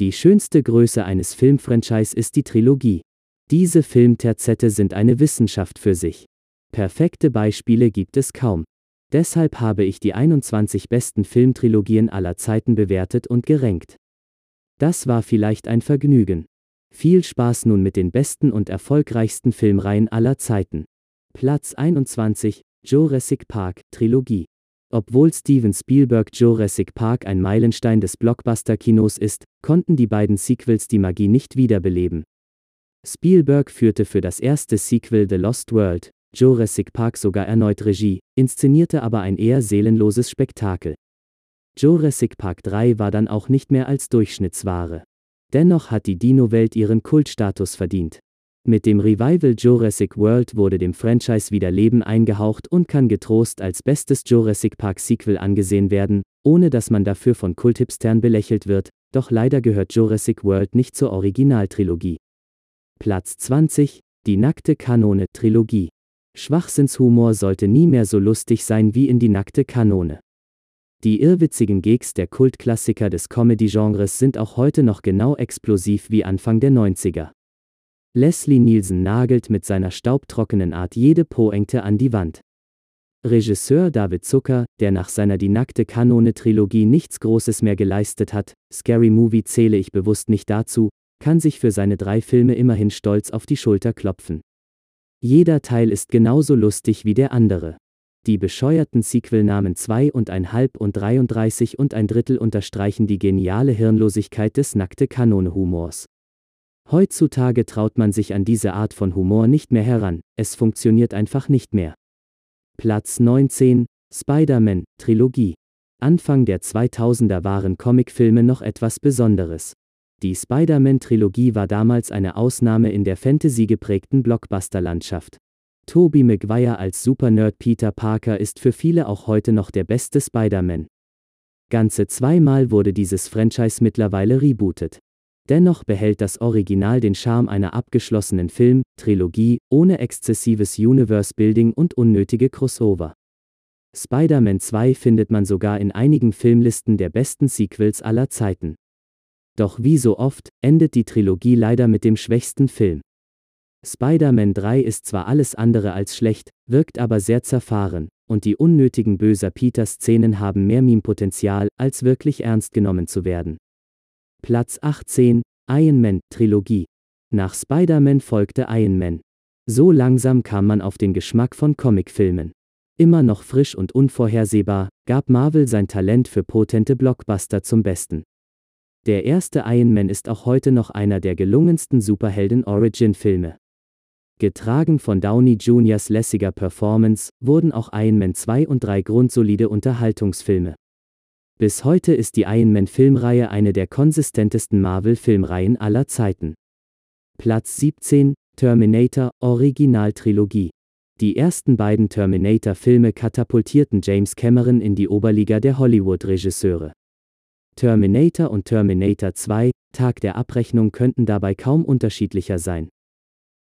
Die schönste Größe eines Filmfranchise ist die Trilogie. Diese Filmterzette sind eine Wissenschaft für sich. Perfekte Beispiele gibt es kaum. Deshalb habe ich die 21 besten Filmtrilogien aller Zeiten bewertet und gerankt. Das war vielleicht ein Vergnügen. Viel Spaß nun mit den besten und erfolgreichsten Filmreihen aller Zeiten. Platz 21, Jurassic Park, Trilogie. Obwohl Steven Spielberg Jurassic Park ein Meilenstein des Blockbuster-Kinos ist, konnten die beiden Sequels die Magie nicht wiederbeleben. Spielberg führte für das erste Sequel The Lost World, Jurassic Park sogar erneut Regie, inszenierte aber ein eher seelenloses Spektakel. Jurassic Park 3 war dann auch nicht mehr als Durchschnittsware. Dennoch hat die Dino-Welt ihren Kultstatus verdient. Mit dem Revival Jurassic World wurde dem Franchise wieder Leben eingehaucht und kann getrost als bestes Jurassic Park Sequel angesehen werden, ohne dass man dafür von Kulthipstern belächelt wird, doch leider gehört Jurassic World nicht zur Originaltrilogie. Platz 20, die nackte Kanone Trilogie. Schwachsinnshumor sollte nie mehr so lustig sein wie in die nackte Kanone. Die irrwitzigen Gags der Kultklassiker des Comedy-Genres sind auch heute noch genau explosiv wie Anfang der 90er. Leslie Nielsen nagelt mit seiner staubtrockenen Art jede Poengte an die Wand. Regisseur David Zucker, der nach seiner Die nackte Kanone-Trilogie nichts Großes mehr geleistet hat, Scary Movie zähle ich bewusst nicht dazu, kann sich für seine drei Filme immerhin stolz auf die Schulter klopfen. Jeder Teil ist genauso lustig wie der andere. Die bescheuerten Sequelnamen 2 und ein halb und 33 und ein Drittel unterstreichen die geniale Hirnlosigkeit des nackte Kanone-Humors. Heutzutage traut man sich an diese Art von Humor nicht mehr heran, es funktioniert einfach nicht mehr. Platz 19, Spider-Man, Trilogie. Anfang der 2000er waren Comicfilme noch etwas Besonderes. Die Spider-Man-Trilogie war damals eine Ausnahme in der Fantasy geprägten Blockbuster-Landschaft. Tobey Maguire als Supernerd Peter Parker ist für viele auch heute noch der beste Spider-Man. Ganze zweimal wurde dieses Franchise mittlerweile rebootet. Dennoch behält das Original den Charme einer abgeschlossenen Film, Trilogie, ohne exzessives Universe-Building und unnötige Crossover. Spider-Man 2 findet man sogar in einigen Filmlisten der besten Sequels aller Zeiten. Doch wie so oft, endet die Trilogie leider mit dem schwächsten Film. Spider-Man 3 ist zwar alles andere als schlecht, wirkt aber sehr zerfahren, und die unnötigen böser Peter-Szenen haben mehr Meme-Potenzial, als wirklich ernst genommen zu werden. Platz 18, Iron Man Trilogie. Nach Spider-Man folgte Iron Man. So langsam kam man auf den Geschmack von Comicfilmen. Immer noch frisch und unvorhersehbar, gab Marvel sein Talent für potente Blockbuster zum Besten. Der erste Iron Man ist auch heute noch einer der gelungensten Superhelden-Origin-Filme. Getragen von Downey Jr.'s lässiger Performance, wurden auch Iron Man 2 und 3 grundsolide Unterhaltungsfilme. Bis heute ist die Iron Man-Filmreihe eine der konsistentesten Marvel-Filmreihen aller Zeiten. Platz 17, Terminator Originaltrilogie. Die ersten beiden Terminator-Filme katapultierten James Cameron in die Oberliga der Hollywood-Regisseure. Terminator und Terminator 2, Tag der Abrechnung könnten dabei kaum unterschiedlicher sein.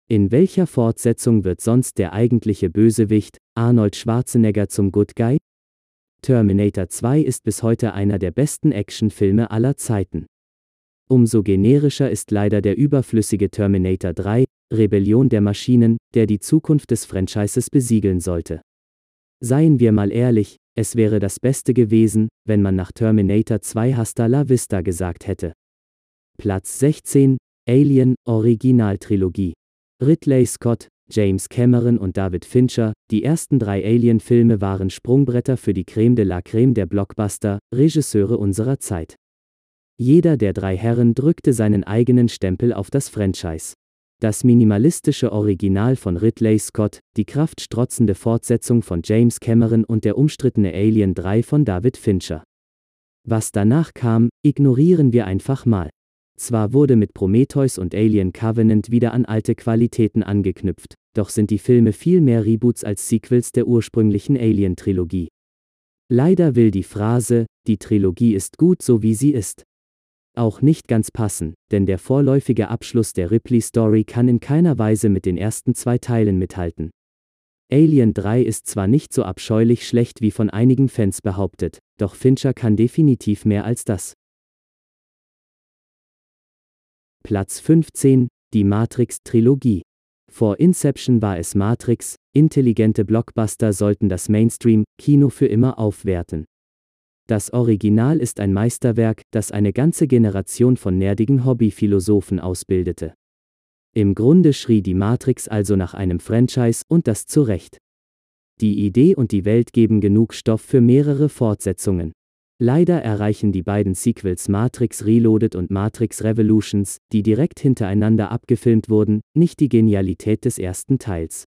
In welcher Fortsetzung wird sonst der eigentliche Bösewicht, Arnold Schwarzenegger, zum Good Guy? Terminator 2 ist bis heute einer der besten Actionfilme aller Zeiten. Umso generischer ist leider der überflüssige Terminator 3, Rebellion der Maschinen, der die Zukunft des Franchises besiegeln sollte. Seien wir mal ehrlich, es wäre das Beste gewesen, wenn man nach Terminator 2 Hasta la Vista gesagt hätte. Platz 16, Alien Originaltrilogie. Ridley Scott, James Cameron und David Fincher, die ersten drei Alien-Filme waren Sprungbretter für die Creme de la Creme der Blockbuster, Regisseure unserer Zeit. Jeder der drei Herren drückte seinen eigenen Stempel auf das Franchise. Das minimalistische Original von Ridley Scott, die kraftstrotzende Fortsetzung von James Cameron und der umstrittene Alien 3 von David Fincher. Was danach kam, ignorieren wir einfach mal. Zwar wurde mit Prometheus und Alien Covenant wieder an alte Qualitäten angeknüpft, doch sind die Filme viel mehr Reboots als Sequels der ursprünglichen Alien-Trilogie. Leider will die Phrase, die Trilogie ist gut so wie sie ist. Auch nicht ganz passen, denn der vorläufige Abschluss der Ripley-Story kann in keiner Weise mit den ersten zwei Teilen mithalten. Alien 3 ist zwar nicht so abscheulich schlecht wie von einigen Fans behauptet, doch Fincher kann definitiv mehr als das. Platz 15, die Matrix-Trilogie. Vor Inception war es Matrix, intelligente Blockbuster sollten das Mainstream-Kino für immer aufwerten. Das Original ist ein Meisterwerk, das eine ganze Generation von nerdigen Hobbyphilosophen ausbildete. Im Grunde schrie die Matrix also nach einem Franchise und das zu Recht. Die Idee und die Welt geben genug Stoff für mehrere Fortsetzungen. Leider erreichen die beiden Sequels Matrix Reloaded und Matrix Revolutions, die direkt hintereinander abgefilmt wurden, nicht die Genialität des ersten Teils.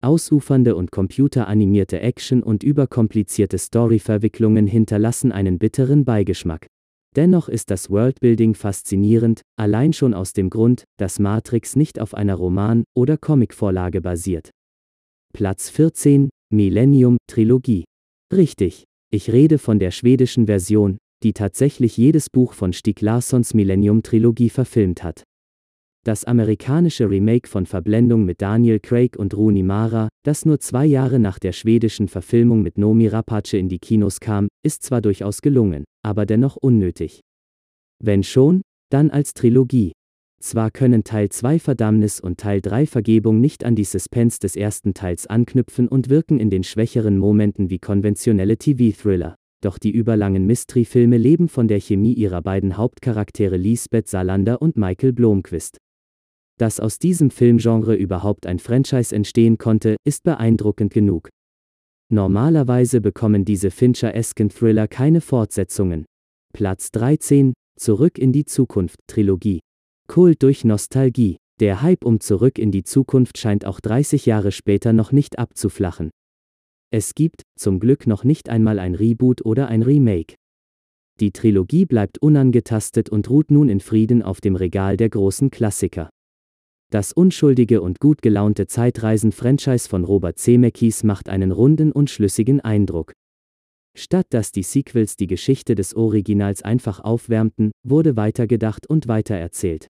Ausufernde und computeranimierte Action und überkomplizierte Storyverwicklungen hinterlassen einen bitteren Beigeschmack. Dennoch ist das Worldbuilding faszinierend, allein schon aus dem Grund, dass Matrix nicht auf einer Roman- oder Comicvorlage basiert. Platz 14, Millennium Trilogie. Richtig, ich rede von der schwedischen Version, die tatsächlich jedes Buch von Stieg Larssons Millennium Trilogie verfilmt hat. Das amerikanische Remake von Verblendung mit Daniel Craig und Rooney Mara, das nur zwei Jahre nach der schwedischen Verfilmung mit Nomi Rapace in die Kinos kam, ist zwar durchaus gelungen, aber dennoch unnötig. Wenn schon, dann als Trilogie. Zwar können Teil 2 Verdammnis und Teil 3 Vergebung nicht an die Suspense des ersten Teils anknüpfen und wirken in den schwächeren Momenten wie konventionelle TV-Thriller, doch die überlangen Mystery-Filme leben von der Chemie ihrer beiden Hauptcharaktere Lisbeth Salander und Michael Blomqvist. Dass aus diesem Filmgenre überhaupt ein Franchise entstehen konnte, ist beeindruckend genug. Normalerweise bekommen diese Fincher-esken Thriller keine Fortsetzungen. Platz 13, Zurück in die Zukunft, Trilogie. Kult durch Nostalgie. Der Hype um Zurück in die Zukunft scheint auch 30 Jahre später noch nicht abzuflachen. Es gibt, zum Glück noch nicht einmal ein Reboot oder ein Remake. Die Trilogie bleibt unangetastet und ruht nun in Frieden auf dem Regal der großen Klassiker. Das unschuldige und gut gelaunte Zeitreisen-Franchise von Robert Zemeckis macht einen runden und schlüssigen Eindruck. Statt dass die Sequels die Geschichte des Originals einfach aufwärmten, wurde weitergedacht und weitererzählt.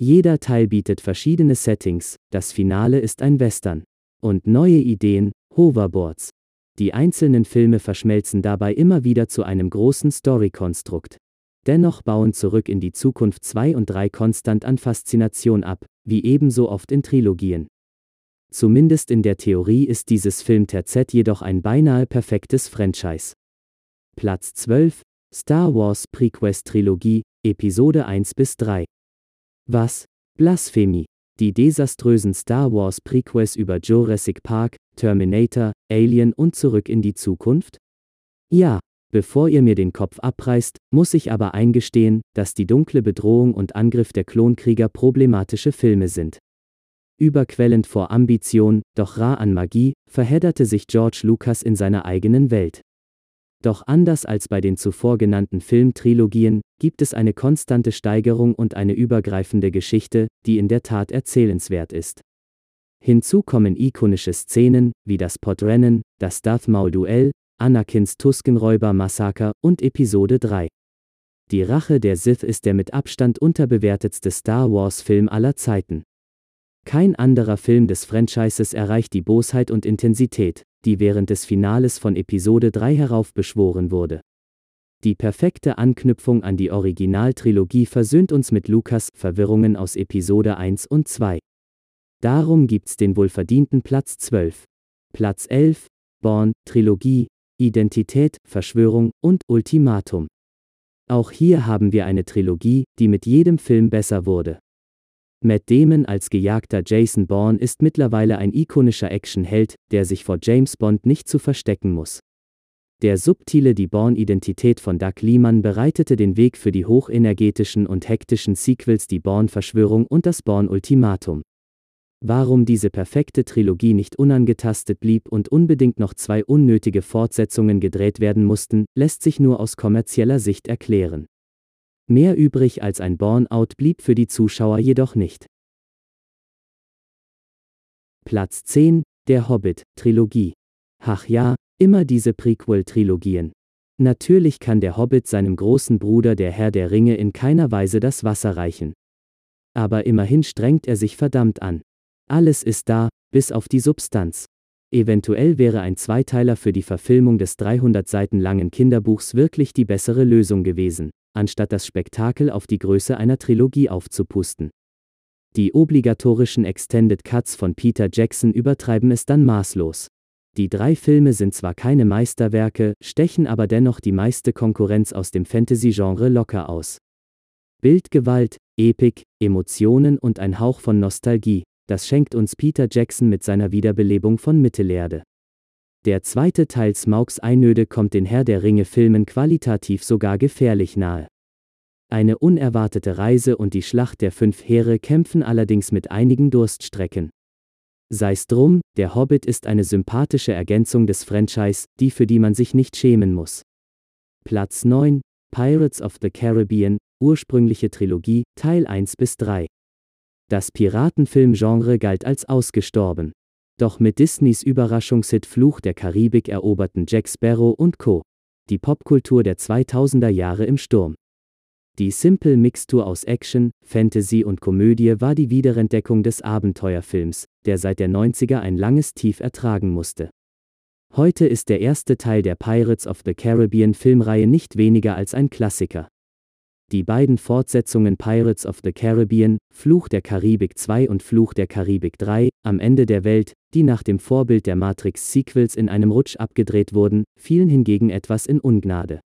Jeder Teil bietet verschiedene Settings, das Finale ist ein Western. Und neue Ideen, Hoverboards. Die einzelnen Filme verschmelzen dabei immer wieder zu einem großen Story-Konstrukt. Dennoch bauen zurück in die Zukunft 2 und 3 konstant an Faszination ab, wie ebenso oft in Trilogien. Zumindest in der Theorie ist dieses Film Terzett jedoch ein beinahe perfektes Franchise. Platz 12, Star Wars Prequest Trilogie, Episode 1 bis 3. Was? Blasphemie. Die desaströsen Star Wars Prequels über Jurassic Park, Terminator, Alien und zurück in die Zukunft? Ja, bevor ihr mir den Kopf abreißt, muss ich aber eingestehen, dass die dunkle Bedrohung und Angriff der Klonkrieger problematische Filme sind. Überquellend vor Ambition, doch rar an Magie, verhedderte sich George Lucas in seiner eigenen Welt. Doch anders als bei den zuvor genannten Filmtrilogien, gibt es eine konstante Steigerung und eine übergreifende Geschichte, die in der Tat erzählenswert ist. Hinzu kommen ikonische Szenen, wie das Podrennen, das Darth Maul-Duell, Anakins Tuskenräuber-Massaker und Episode 3. Die Rache der Sith ist der mit Abstand unterbewertetste Star Wars-Film aller Zeiten. Kein anderer Film des Franchises erreicht die Bosheit und Intensität, die während des Finales von Episode 3 heraufbeschworen wurde. Die perfekte Anknüpfung an die Originaltrilogie versöhnt uns mit Lukas Verwirrungen aus Episode 1 und 2. Darum gibt's den wohlverdienten Platz 12. Platz 11, Born, Trilogie, Identität, Verschwörung und Ultimatum. Auch hier haben wir eine Trilogie, die mit jedem Film besser wurde. Matt Damon als gejagter Jason Bourne ist mittlerweile ein ikonischer Actionheld, der sich vor James Bond nicht zu verstecken muss. Der subtile Die Bourne-Identität von Doug Liman bereitete den Weg für die hochenergetischen und hektischen Sequels Die Bourne-Verschwörung und das Bourne-Ultimatum. Warum diese perfekte Trilogie nicht unangetastet blieb und unbedingt noch zwei unnötige Fortsetzungen gedreht werden mussten, lässt sich nur aus kommerzieller Sicht erklären. Mehr übrig als ein Burnout blieb für die Zuschauer jedoch nicht. Platz 10, Der Hobbit, Trilogie. Ach ja, immer diese Prequel-Trilogien. Natürlich kann der Hobbit seinem großen Bruder der Herr der Ringe in keiner Weise das Wasser reichen. Aber immerhin strengt er sich verdammt an. Alles ist da, bis auf die Substanz. Eventuell wäre ein Zweiteiler für die Verfilmung des 300 Seiten langen Kinderbuchs wirklich die bessere Lösung gewesen anstatt das Spektakel auf die Größe einer Trilogie aufzupusten. Die obligatorischen Extended Cuts von Peter Jackson übertreiben es dann maßlos. Die drei Filme sind zwar keine Meisterwerke, stechen aber dennoch die meiste Konkurrenz aus dem Fantasy-Genre locker aus. Bildgewalt, Epik, Emotionen und ein Hauch von Nostalgie, das schenkt uns Peter Jackson mit seiner Wiederbelebung von Mittelerde. Der zweite Teil Smaugs Einöde kommt den Herr der Ringe Filmen qualitativ sogar gefährlich nahe. Eine unerwartete Reise und die Schlacht der fünf Heere kämpfen allerdings mit einigen Durststrecken. Sei's drum, der Hobbit ist eine sympathische Ergänzung des Franchise, die für die man sich nicht schämen muss. Platz 9, Pirates of the Caribbean, ursprüngliche Trilogie, Teil 1 bis 3. Das Piratenfilmgenre galt als ausgestorben. Doch mit Disneys Überraschungshit Fluch der Karibik eroberten Jack Sparrow und Co. die Popkultur der 2000er Jahre im Sturm. Die Simple Mixtur aus Action, Fantasy und Komödie war die Wiederentdeckung des Abenteuerfilms, der seit der 90er ein langes Tief ertragen musste. Heute ist der erste Teil der Pirates of the Caribbean Filmreihe nicht weniger als ein Klassiker. Die beiden Fortsetzungen Pirates of the Caribbean, Fluch der Karibik 2 und Fluch der Karibik 3, am Ende der Welt, die nach dem Vorbild der Matrix-Sequels in einem Rutsch abgedreht wurden, fielen hingegen etwas in Ungnade.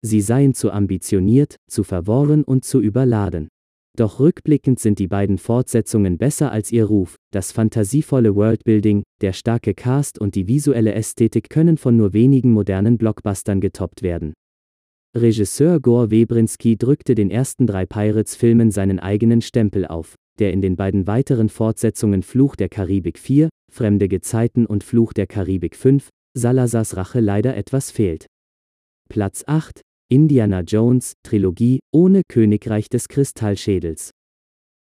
Sie seien zu ambitioniert, zu verworren und zu überladen. Doch rückblickend sind die beiden Fortsetzungen besser als ihr Ruf, das fantasievolle Worldbuilding, der starke Cast und die visuelle Ästhetik können von nur wenigen modernen Blockbustern getoppt werden. Regisseur Gore Webrinski drückte den ersten drei Pirates-Filmen seinen eigenen Stempel auf, der in den beiden weiteren Fortsetzungen Fluch der Karibik 4, Fremde Gezeiten und Fluch der Karibik 5, Salazars Rache leider etwas fehlt. Platz 8, Indiana Jones, Trilogie, ohne Königreich des Kristallschädels.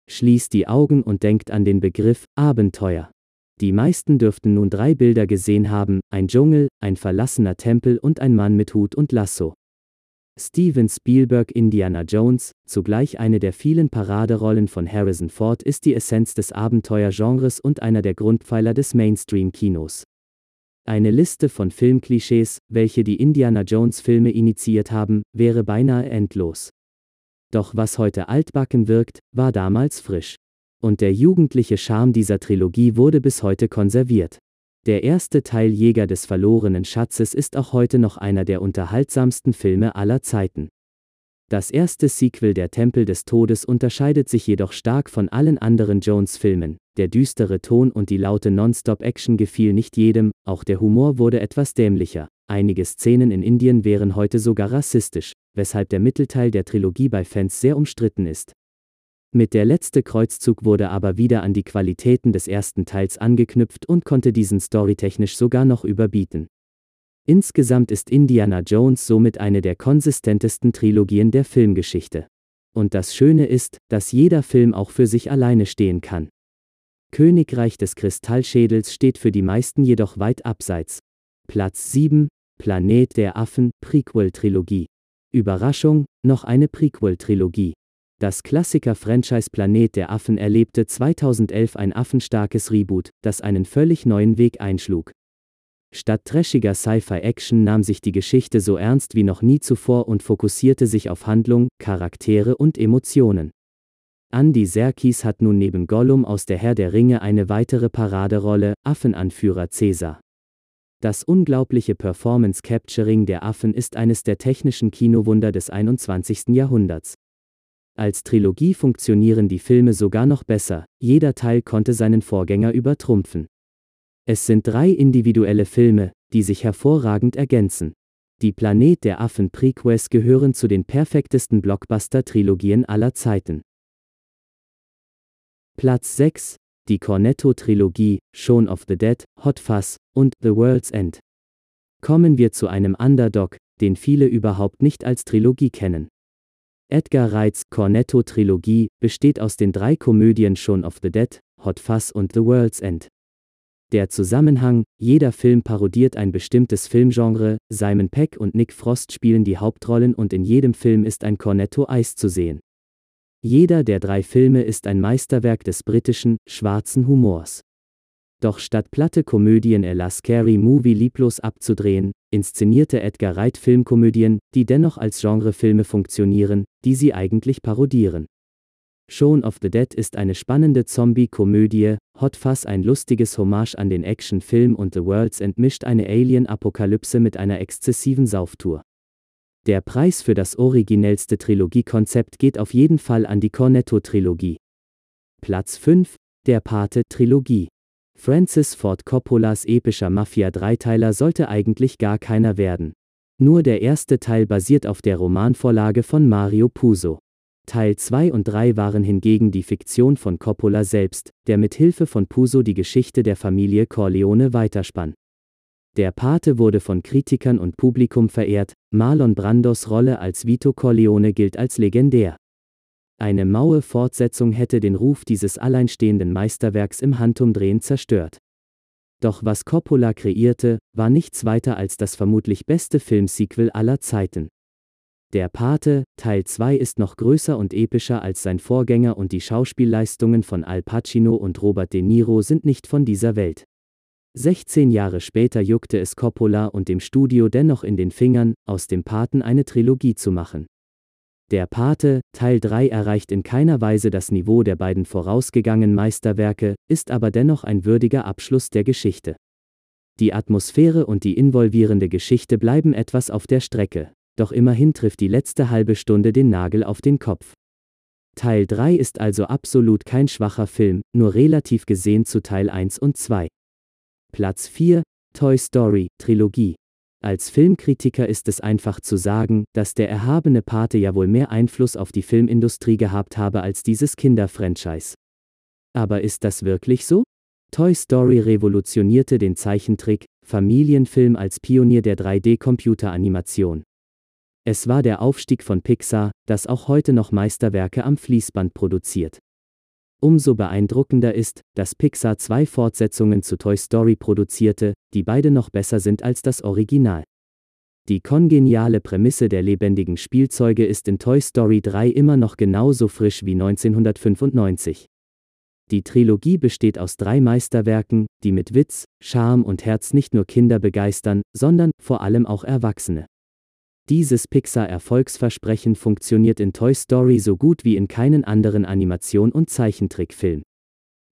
Schließt die Augen und denkt an den Begriff Abenteuer. Die meisten dürften nun drei Bilder gesehen haben, ein Dschungel, ein verlassener Tempel und ein Mann mit Hut und Lasso. Steven Spielberg Indiana Jones, zugleich eine der vielen Paraderollen von Harrison Ford, ist die Essenz des Abenteuergenres und einer der Grundpfeiler des Mainstream-Kinos. Eine Liste von Filmklischees, welche die Indiana Jones-Filme initiiert haben, wäre beinahe endlos. Doch was heute altbacken wirkt, war damals frisch. Und der jugendliche Charme dieser Trilogie wurde bis heute konserviert. Der erste Teil Jäger des verlorenen Schatzes ist auch heute noch einer der unterhaltsamsten Filme aller Zeiten. Das erste Sequel Der Tempel des Todes unterscheidet sich jedoch stark von allen anderen Jones-Filmen. Der düstere Ton und die laute Nonstop-Action gefiel nicht jedem, auch der Humor wurde etwas dämlicher. Einige Szenen in Indien wären heute sogar rassistisch, weshalb der Mittelteil der Trilogie bei Fans sehr umstritten ist. Mit der letzte Kreuzzug wurde aber wieder an die Qualitäten des ersten Teils angeknüpft und konnte diesen storytechnisch sogar noch überbieten. Insgesamt ist Indiana Jones somit eine der konsistentesten Trilogien der Filmgeschichte. Und das Schöne ist, dass jeder Film auch für sich alleine stehen kann. Königreich des Kristallschädels steht für die meisten jedoch weit abseits. Platz 7, Planet der Affen, Prequel-Trilogie. Überraschung, noch eine Prequel-Trilogie. Das Klassiker-Franchise Planet der Affen erlebte 2011 ein affenstarkes Reboot, das einen völlig neuen Weg einschlug. Statt trashiger Sci-Fi-Action nahm sich die Geschichte so ernst wie noch nie zuvor und fokussierte sich auf Handlung, Charaktere und Emotionen. Andy Serkis hat nun neben Gollum aus der Herr der Ringe eine weitere Paraderolle, Affenanführer Caesar. Das unglaubliche Performance-Capturing der Affen ist eines der technischen Kinowunder des 21. Jahrhunderts. Als Trilogie funktionieren die Filme sogar noch besser, jeder Teil konnte seinen Vorgänger übertrumpfen. Es sind drei individuelle Filme, die sich hervorragend ergänzen. Die Planet der Affen Prequels gehören zu den perfektesten Blockbuster-Trilogien aller Zeiten. Platz 6, die Cornetto-Trilogie, Shaun of the Dead, Hot Fuzz und The World's End. Kommen wir zu einem Underdog, den viele überhaupt nicht als Trilogie kennen. Edgar Wrights Cornetto-Trilogie besteht aus den drei Komödien Shaun of the Dead, Hot Fuzz und The World's End. Der Zusammenhang, jeder Film parodiert ein bestimmtes Filmgenre, Simon Peck und Nick Frost spielen die Hauptrollen und in jedem Film ist ein Cornetto Eis zu sehen. Jeder der drei Filme ist ein Meisterwerk des britischen, schwarzen Humors. Doch statt platte Komödien a la Scary Movie lieblos abzudrehen, inszenierte Edgar Wright Filmkomödien, die dennoch als Genrefilme funktionieren, die sie eigentlich parodieren. Shaun of the Dead ist eine spannende Zombie-Komödie, Hot Fuzz ein lustiges Hommage an den Actionfilm und The World's End mischt eine Alien-Apokalypse mit einer exzessiven Sauftour. Der Preis für das originellste Trilogiekonzept geht auf jeden Fall an die Cornetto-Trilogie. Platz 5, der Pate-Trilogie. Francis Ford Coppolas epischer Mafia-Dreiteiler sollte eigentlich gar keiner werden. Nur der erste Teil basiert auf der Romanvorlage von Mario Puzo. Teil 2 und 3 waren hingegen die Fiktion von Coppola selbst, der mit Hilfe von Puzo die Geschichte der Familie Corleone weiterspann. Der Pate wurde von Kritikern und Publikum verehrt, Marlon Brandos Rolle als Vito Corleone gilt als legendär. Eine maue Fortsetzung hätte den Ruf dieses alleinstehenden Meisterwerks im Handumdrehen zerstört. Doch was Coppola kreierte, war nichts weiter als das vermutlich beste Filmsequel aller Zeiten. Der Pate, Teil 2 ist noch größer und epischer als sein Vorgänger und die Schauspielleistungen von Al Pacino und Robert De Niro sind nicht von dieser Welt. 16 Jahre später juckte es Coppola und dem Studio dennoch in den Fingern, aus dem Paten eine Trilogie zu machen. Der Pate, Teil 3 erreicht in keiner Weise das Niveau der beiden vorausgegangenen Meisterwerke, ist aber dennoch ein würdiger Abschluss der Geschichte. Die Atmosphäre und die involvierende Geschichte bleiben etwas auf der Strecke, doch immerhin trifft die letzte halbe Stunde den Nagel auf den Kopf. Teil 3 ist also absolut kein schwacher Film, nur relativ gesehen zu Teil 1 und 2. Platz 4, Toy Story, Trilogie. Als Filmkritiker ist es einfach zu sagen, dass der erhabene Pate ja wohl mehr Einfluss auf die Filmindustrie gehabt habe als dieses Kinderfranchise. Aber ist das wirklich so? Toy Story revolutionierte den Zeichentrick, Familienfilm als Pionier der 3D-Computeranimation. Es war der Aufstieg von Pixar, das auch heute noch Meisterwerke am Fließband produziert. Umso beeindruckender ist, dass Pixar zwei Fortsetzungen zu Toy Story produzierte, die beide noch besser sind als das Original. Die kongeniale Prämisse der lebendigen Spielzeuge ist in Toy Story 3 immer noch genauso frisch wie 1995. Die Trilogie besteht aus drei Meisterwerken, die mit Witz, Charme und Herz nicht nur Kinder begeistern, sondern vor allem auch Erwachsene. Dieses Pixar-Erfolgsversprechen funktioniert in Toy Story so gut wie in keinen anderen Animation- und Zeichentrickfilm.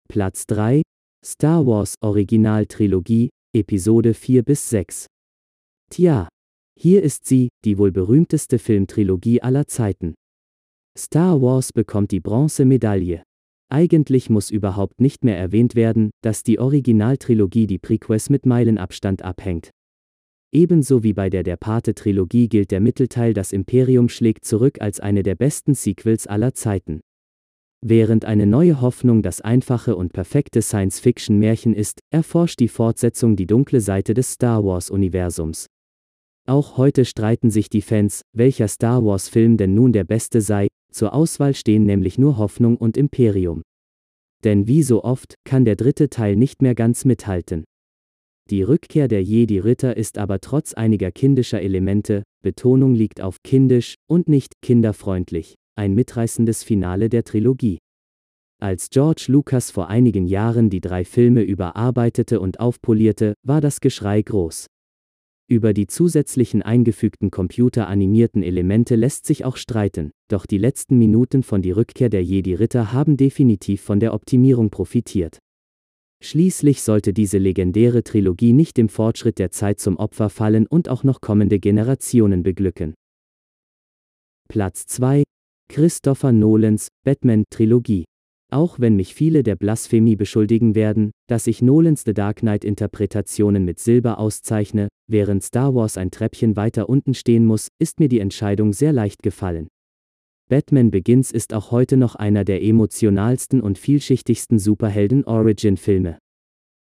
Platz 3 Star Wars Original-Trilogie, Episode 4 bis 6. Tja, hier ist sie, die wohl berühmteste Filmtrilogie aller Zeiten. Star Wars bekommt die Bronzemedaille. Eigentlich muss überhaupt nicht mehr erwähnt werden, dass die Originaltrilogie die Prequels mit Meilenabstand abhängt. Ebenso wie bei der Der Pate-Trilogie gilt der Mittelteil Das Imperium schlägt zurück als eine der besten Sequels aller Zeiten. Während eine neue Hoffnung das einfache und perfekte Science-Fiction-Märchen ist, erforscht die Fortsetzung die dunkle Seite des Star Wars-Universums. Auch heute streiten sich die Fans, welcher Star Wars-Film denn nun der beste sei, zur Auswahl stehen nämlich nur Hoffnung und Imperium. Denn wie so oft, kann der dritte Teil nicht mehr ganz mithalten. Die Rückkehr der Jedi-Ritter ist aber trotz einiger kindischer Elemente, Betonung liegt auf kindisch und nicht kinderfreundlich, ein mitreißendes Finale der Trilogie. Als George Lucas vor einigen Jahren die drei Filme überarbeitete und aufpolierte, war das Geschrei groß. Über die zusätzlichen eingefügten computeranimierten Elemente lässt sich auch streiten, doch die letzten Minuten von Die Rückkehr der Jedi-Ritter haben definitiv von der Optimierung profitiert. Schließlich sollte diese legendäre Trilogie nicht dem Fortschritt der Zeit zum Opfer fallen und auch noch kommende Generationen beglücken. Platz 2 Christopher Nolans Batman-Trilogie. Auch wenn mich viele der Blasphemie beschuldigen werden, dass ich Nolans The Dark Knight-Interpretationen mit Silber auszeichne, während Star Wars ein Treppchen weiter unten stehen muss, ist mir die Entscheidung sehr leicht gefallen. Batman Begins ist auch heute noch einer der emotionalsten und vielschichtigsten Superhelden-Origin-Filme.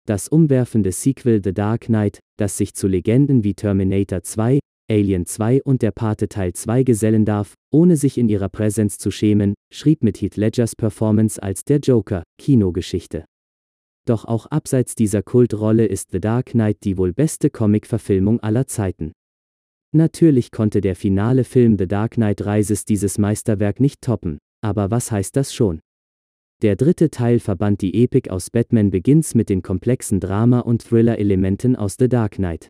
Das umwerfende Sequel The Dark Knight, das sich zu Legenden wie Terminator 2, Alien 2 und der Pate Teil 2 gesellen darf, ohne sich in ihrer Präsenz zu schämen, schrieb mit Heath Ledgers Performance als der Joker Kinogeschichte. Doch auch abseits dieser Kultrolle ist The Dark Knight die wohl beste Comic-Verfilmung aller Zeiten. Natürlich konnte der finale Film The Dark Knight Rises dieses Meisterwerk nicht toppen, aber was heißt das schon? Der dritte Teil verband die Epik aus Batman Begins mit den komplexen Drama- und Thriller-Elementen aus The Dark Knight.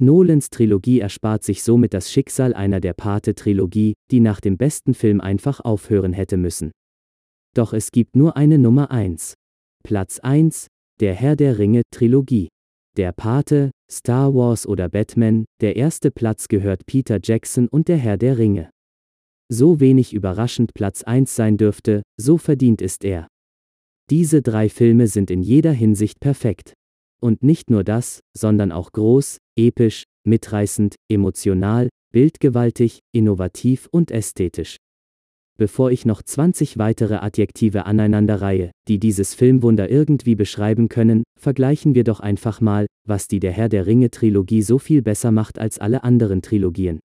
Nolans Trilogie erspart sich somit das Schicksal einer der Pate-Trilogie, die nach dem besten Film einfach aufhören hätte müssen. Doch es gibt nur eine Nummer 1. Platz 1, der Herr der Ringe Trilogie. Der Pate, Star Wars oder Batman, der erste Platz gehört Peter Jackson und der Herr der Ringe. So wenig überraschend Platz 1 sein dürfte, so verdient ist er. Diese drei Filme sind in jeder Hinsicht perfekt. Und nicht nur das, sondern auch groß, episch, mitreißend, emotional, bildgewaltig, innovativ und ästhetisch. Bevor ich noch 20 weitere Adjektive aneinanderreihe, die dieses Filmwunder irgendwie beschreiben können, vergleichen wir doch einfach mal, was die Der Herr der Ringe Trilogie so viel besser macht als alle anderen Trilogien.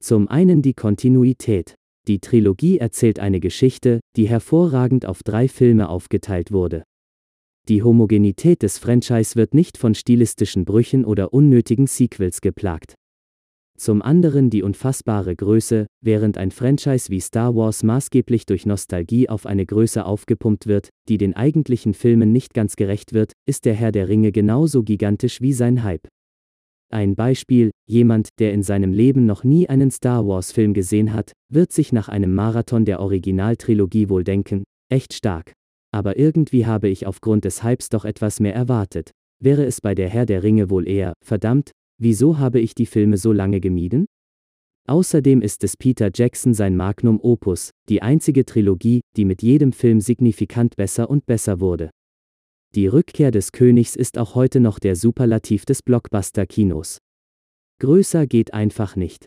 Zum einen die Kontinuität. Die Trilogie erzählt eine Geschichte, die hervorragend auf drei Filme aufgeteilt wurde. Die Homogenität des Franchise wird nicht von stilistischen Brüchen oder unnötigen Sequels geplagt. Zum anderen die unfassbare Größe, während ein Franchise wie Star Wars maßgeblich durch Nostalgie auf eine Größe aufgepumpt wird, die den eigentlichen Filmen nicht ganz gerecht wird, ist der Herr der Ringe genauso gigantisch wie sein Hype. Ein Beispiel, jemand, der in seinem Leben noch nie einen Star Wars-Film gesehen hat, wird sich nach einem Marathon der Originaltrilogie wohl denken, echt stark. Aber irgendwie habe ich aufgrund des Hypes doch etwas mehr erwartet. Wäre es bei der Herr der Ringe wohl eher, verdammt, wieso habe ich die Filme so lange gemieden? Außerdem ist es Peter Jackson sein Magnum Opus, die einzige Trilogie, die mit jedem Film signifikant besser und besser wurde. Die Rückkehr des Königs ist auch heute noch der Superlativ des Blockbuster-Kinos. Größer geht einfach nicht.